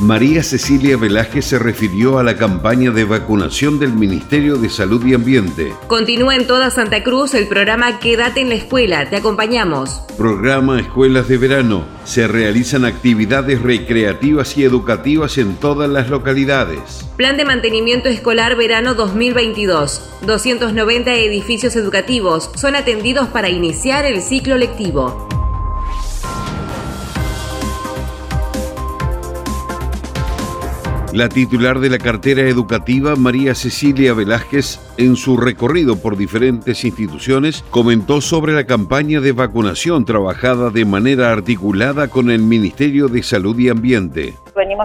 María Cecilia Velázquez se refirió a la campaña de vacunación del Ministerio de Salud y Ambiente. Continúa en toda Santa Cruz el programa Quédate en la escuela, te acompañamos. Programa Escuelas de Verano. Se realizan actividades recreativas y educativas en todas las localidades. Plan de mantenimiento escolar verano 2022. 290 edificios educativos son atendidos para iniciar el ciclo lectivo. La titular de la cartera educativa, María Cecilia Velázquez, en su recorrido por diferentes instituciones, comentó sobre la campaña de vacunación trabajada de manera articulada con el Ministerio de Salud y Ambiente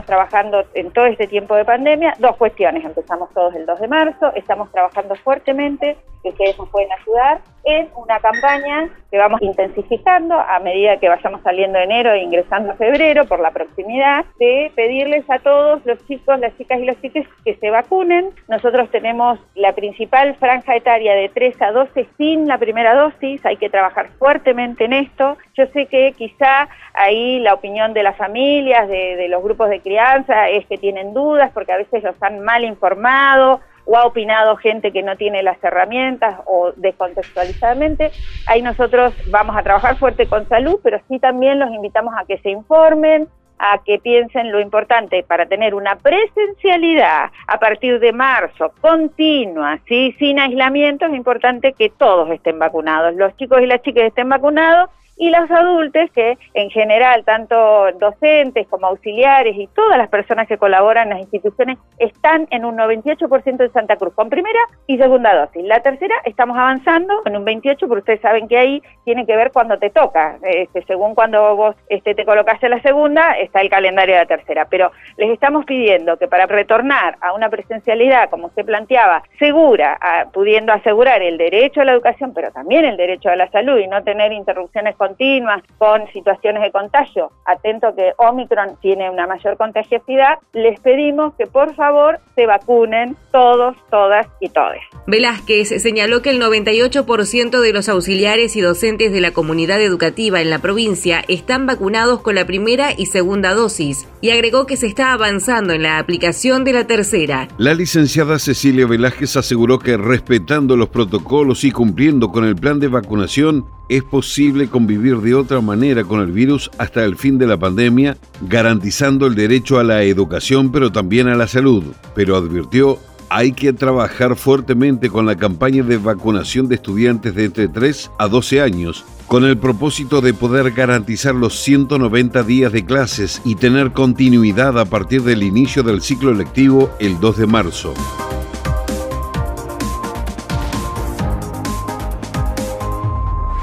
trabajando en todo este tiempo de pandemia, dos cuestiones. Empezamos todos el 2 de marzo, estamos trabajando fuertemente, que ustedes nos pueden ayudar, en una campaña que vamos intensificando a medida que vayamos saliendo de enero e ingresando a febrero por la proximidad, de pedirles a todos los chicos, las chicas y los chicos que se vacunen. Nosotros tenemos la principal franja etaria de 3 a 12 sin la primera dosis, hay que trabajar fuertemente en esto. Yo sé que quizá ahí la opinión de las familias, de, de los grupos de crianza es que tienen dudas porque a veces los han mal informado o ha opinado gente que no tiene las herramientas o descontextualizadamente. Ahí nosotros vamos a trabajar fuerte con salud, pero sí también los invitamos a que se informen, a que piensen lo importante para tener una presencialidad a partir de marzo continua, ¿sí? sin aislamiento, es importante que todos estén vacunados, los chicos y las chicas estén vacunados y los adultos que en general, tanto docentes como auxiliares y todas las personas que colaboran en las instituciones están en un 98% en Santa Cruz, con primera y segunda dosis. La tercera estamos avanzando en un 28%, porque ustedes saben que ahí tiene que ver cuando te toca, este, según cuando vos este, te colocaste la segunda, está el calendario de la tercera, pero les estamos pidiendo que para retornar a una presencialidad, como usted planteaba, segura, pudiendo asegurar el derecho a la educación, pero también el derecho a la salud y no tener interrupciones continuas con situaciones de contagio, atento que Omicron tiene una mayor contagiosidad, les pedimos que por favor se vacunen todos, todas y todes. Velázquez señaló que el 98% de los auxiliares y docentes de la comunidad educativa en la provincia están vacunados con la primera y segunda dosis y agregó que se está avanzando en la aplicación de la tercera. La licenciada Cecilia Velázquez aseguró que respetando los protocolos y cumpliendo con el plan de vacunación, es posible convivir de otra manera con el virus hasta el fin de la pandemia, garantizando el derecho a la educación pero también a la salud. Pero advirtió, hay que trabajar fuertemente con la campaña de vacunación de estudiantes de entre 3 a 12 años, con el propósito de poder garantizar los 190 días de clases y tener continuidad a partir del inicio del ciclo lectivo el 2 de marzo.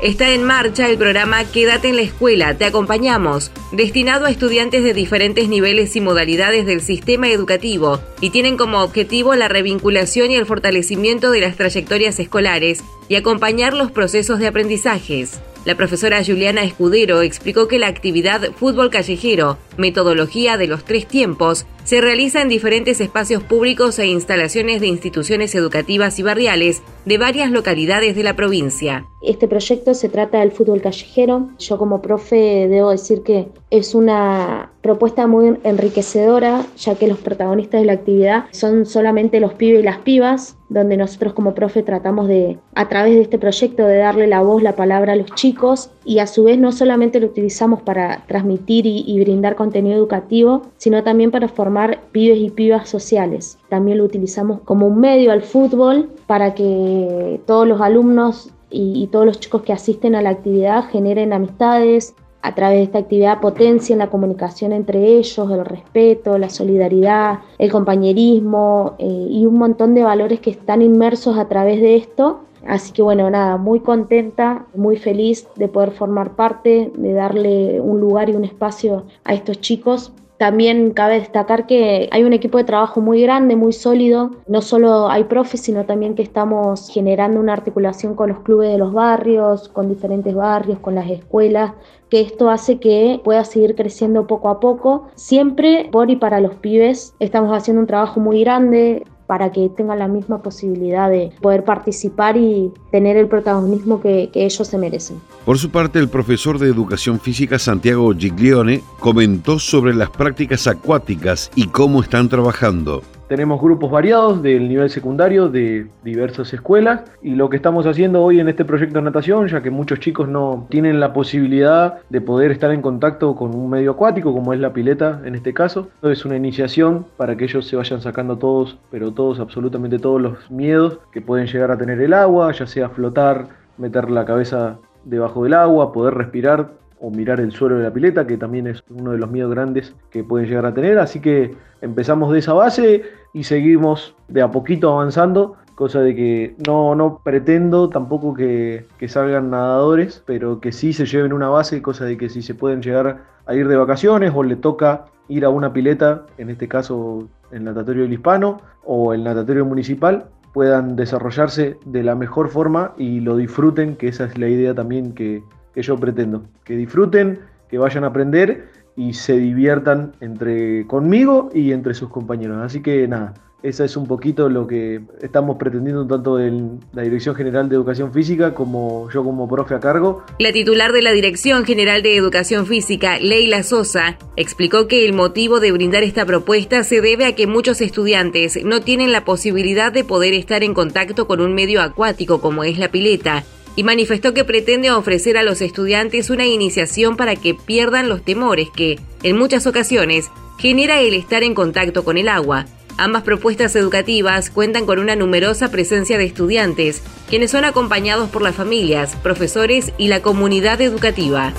Está en marcha el programa Quédate en la escuela, te acompañamos, destinado a estudiantes de diferentes niveles y modalidades del sistema educativo, y tienen como objetivo la revinculación y el fortalecimiento de las trayectorias escolares y acompañar los procesos de aprendizajes. La profesora Juliana Escudero explicó que la actividad Fútbol Callejero, metodología de los tres tiempos, se realiza en diferentes espacios públicos e instalaciones de instituciones educativas y barriales de varias localidades de la provincia. Este proyecto se trata del fútbol callejero. Yo como profe debo decir que es una propuesta muy enriquecedora, ya que los protagonistas de la actividad son solamente los pibes y las pibas, donde nosotros como profe tratamos de, a través de este proyecto, de darle la voz, la palabra a los chicos y a su vez no solamente lo utilizamos para transmitir y, brindar contenido educativo, sino también para formar pibes y pibas sociales. También lo utilizamos como un medio al fútbol para que todos los alumnos y, todos los chicos que asisten a la actividad generen amistades, a través de esta actividad potencien la comunicación entre ellos, el respeto, la solidaridad, el compañerismo eh, y un montón de valores que están inmersos a través de esto. Así que bueno, nada, muy contenta, muy feliz de poder formar parte, de darle un lugar y un espacio a estos chicos También cabe destacar que hay un equipo de trabajo muy grande, muy sólido. No solo hay profes, sino también que estamos generando una articulación con los clubes de los barrios, con diferentes barrios, con las escuelas, que esto hace que pueda seguir creciendo poco a poco. Siempre por y para los pibes estamos haciendo un trabajo muy grande para que tengan la misma posibilidad de poder participar y tener el protagonismo que, ellos se merecen. Por su parte, el profesor de Educación Física Santiago Giglione comentó sobre las prácticas acuáticas y cómo están trabajando. Tenemos grupos variados del nivel secundario de diversas escuelas y lo que estamos haciendo hoy en este proyecto de natación, ya que muchos chicos no tienen la posibilidad de poder estar en contacto con un medio acuático como es la pileta en este caso, es una iniciación para que ellos se vayan sacando todos, pero todos, absolutamente todos los miedos que pueden llegar a tener el agua, ya sea flotar, meter la cabeza debajo del agua, poder respirar o mirar el suelo de la pileta, que también es uno de los miedos grandes que pueden llegar a tener. Así que empezamos de esa base y seguimos de a poquito avanzando, cosa de que no, no pretendo tampoco que, que salgan nadadores, pero que sí se lleven una base, cosa de que si se pueden llegar a ir de vacaciones o le toca ir a una pileta, en este caso el natatorio del hispano o el natatorio municipal, puedan desarrollarse de la mejor forma y lo disfruten, que esa es la idea también que, que yo pretendo. Que disfruten, que vayan a aprender y se diviertan entre conmigo y entre sus compañeros. Así que nada, esa es un poquito lo que estamos pretendiendo tanto en la Dirección General de Educación Física como yo como profe a cargo. La titular de la Dirección General de Educación Física, Leila Sosa, explicó que el motivo de brindar esta propuesta se debe a que muchos estudiantes no tienen la posibilidad de poder estar en contacto con un medio acuático como es la pileta y manifestó que pretende ofrecer a los estudiantes una iniciación para que pierdan los temores que, en muchas ocasiones, genera el estar en contacto con el agua. Ambas propuestas educativas cuentan con una numerosa presencia de estudiantes, quienes son acompañados por las familias, profesores y la comunidad educativa.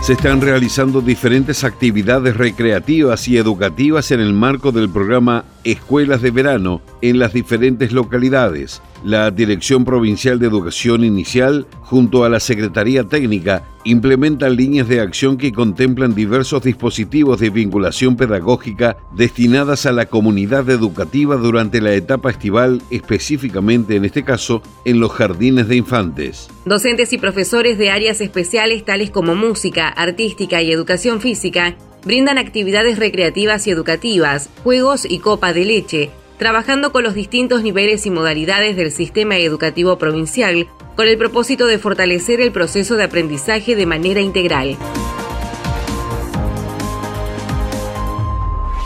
Se están realizando diferentes actividades recreativas y educativas en el marco del programa Escuelas de Verano en las diferentes localidades. La Dirección Provincial de Educación Inicial, junto a la Secretaría Técnica, implementan líneas de acción que contemplan diversos dispositivos de vinculación pedagógica destinadas a la comunidad educativa durante la etapa estival, específicamente en este caso en los jardines de infantes. Docentes y profesores de áreas especiales tales como música, artística y educación física brindan actividades recreativas y educativas, juegos y copa de leche, trabajando con los distintos niveles y modalidades del sistema educativo provincial, con el propósito de fortalecer el proceso de aprendizaje de manera integral.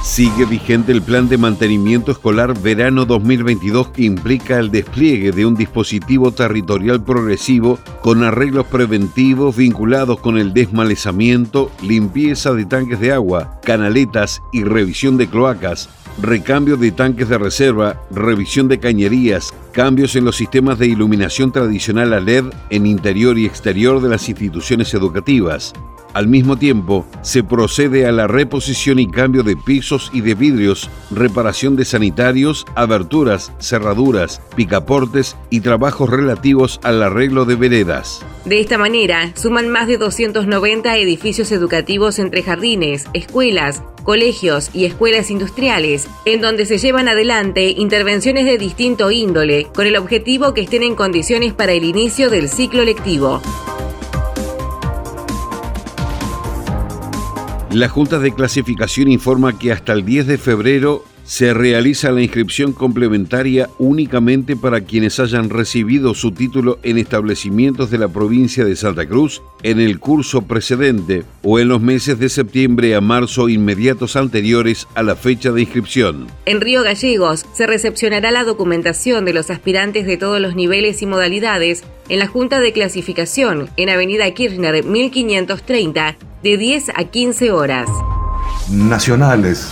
Sigue vigente el plan de mantenimiento escolar verano 2022 que implica el despliegue de un dispositivo territorial progresivo con arreglos preventivos vinculados con el desmalezamiento, limpieza de tanques de agua, canaletas y revisión de cloacas, recambio de tanques de reserva, revisión de cañerías, cambios en los sistemas de iluminación tradicional a LED en interior y exterior de las instituciones educativas. Al mismo tiempo, se procede a la reposición y cambio de pisos y de vidrios, reparación de sanitarios, aberturas, cerraduras, picaportes y trabajos relativos al arreglo de veredas. De esta manera, suman más de 290 edificios educativos entre jardines, escuelas, colegios y escuelas industriales, en donde se llevan adelante intervenciones de distinto índole, con el objetivo que estén en condiciones para el inicio del ciclo lectivo. La Junta de Clasificación informa que hasta el 10 de febrero se realiza la inscripción complementaria únicamente para quienes hayan recibido su título en establecimientos de la provincia de Santa Cruz en el curso precedente o en los meses de septiembre a marzo inmediatos anteriores a la fecha de inscripción. En Río Gallegos se recepcionará la documentación de los aspirantes de todos los niveles y modalidades en la Junta de Clasificación en Avenida Kirchner 1530 de 10 a 15 horas. Nacionales.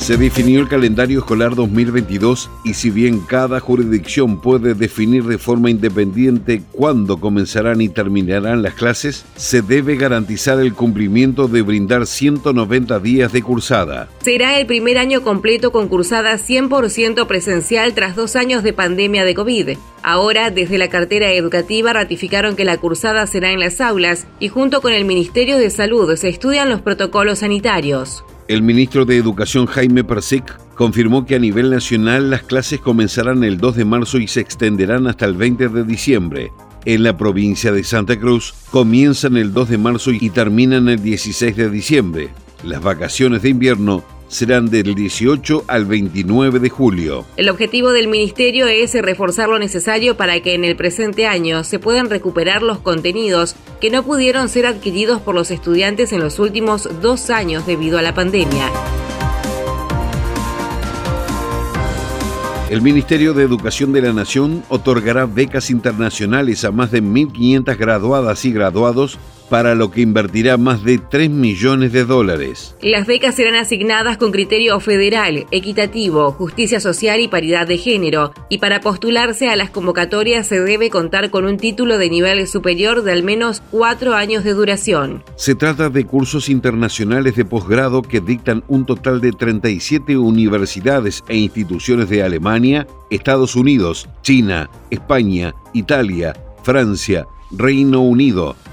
Se definió el calendario escolar 2022 y si bien cada jurisdicción puede definir de forma independiente cuándo comenzarán y terminarán las clases, se debe garantizar el cumplimiento de brindar 190 días de cursada. Será el primer año completo con cursada 100% presencial tras dos años de pandemia de COVID. Ahora, desde la cartera educativa ratificaron que la cursada será en las aulas y junto con el Ministerio de Salud se estudian los protocolos sanitarios. El ministro de Educación Jaime Persic confirmó que a nivel nacional las clases comenzarán el 2 de marzo y se extenderán hasta el 20 de diciembre. En la provincia de Santa Cruz comienzan el 2 de marzo y terminan el 16 de diciembre. Las vacaciones de invierno serán del 18 al 29 de julio. El objetivo del ministerio es reforzar lo necesario para que en el presente año se puedan recuperar los contenidos que no pudieron ser adquiridos por los estudiantes en los últimos dos años debido a la pandemia. El Ministerio de Educación de la Nación otorgará becas internacionales a más de 1.500 graduadas y graduados para lo que invertirá más de 3 millones de dólares. Las becas serán asignadas con criterio federal, equitativo, justicia social y paridad de género, y para postularse a las convocatorias se debe contar con un título de nivel superior de al menos cuatro años de duración. Se trata de cursos internacionales de posgrado que dictan un total de 37 universidades e instituciones de Alemania, Estados Unidos, China, España, Italia, Francia, Reino Unido,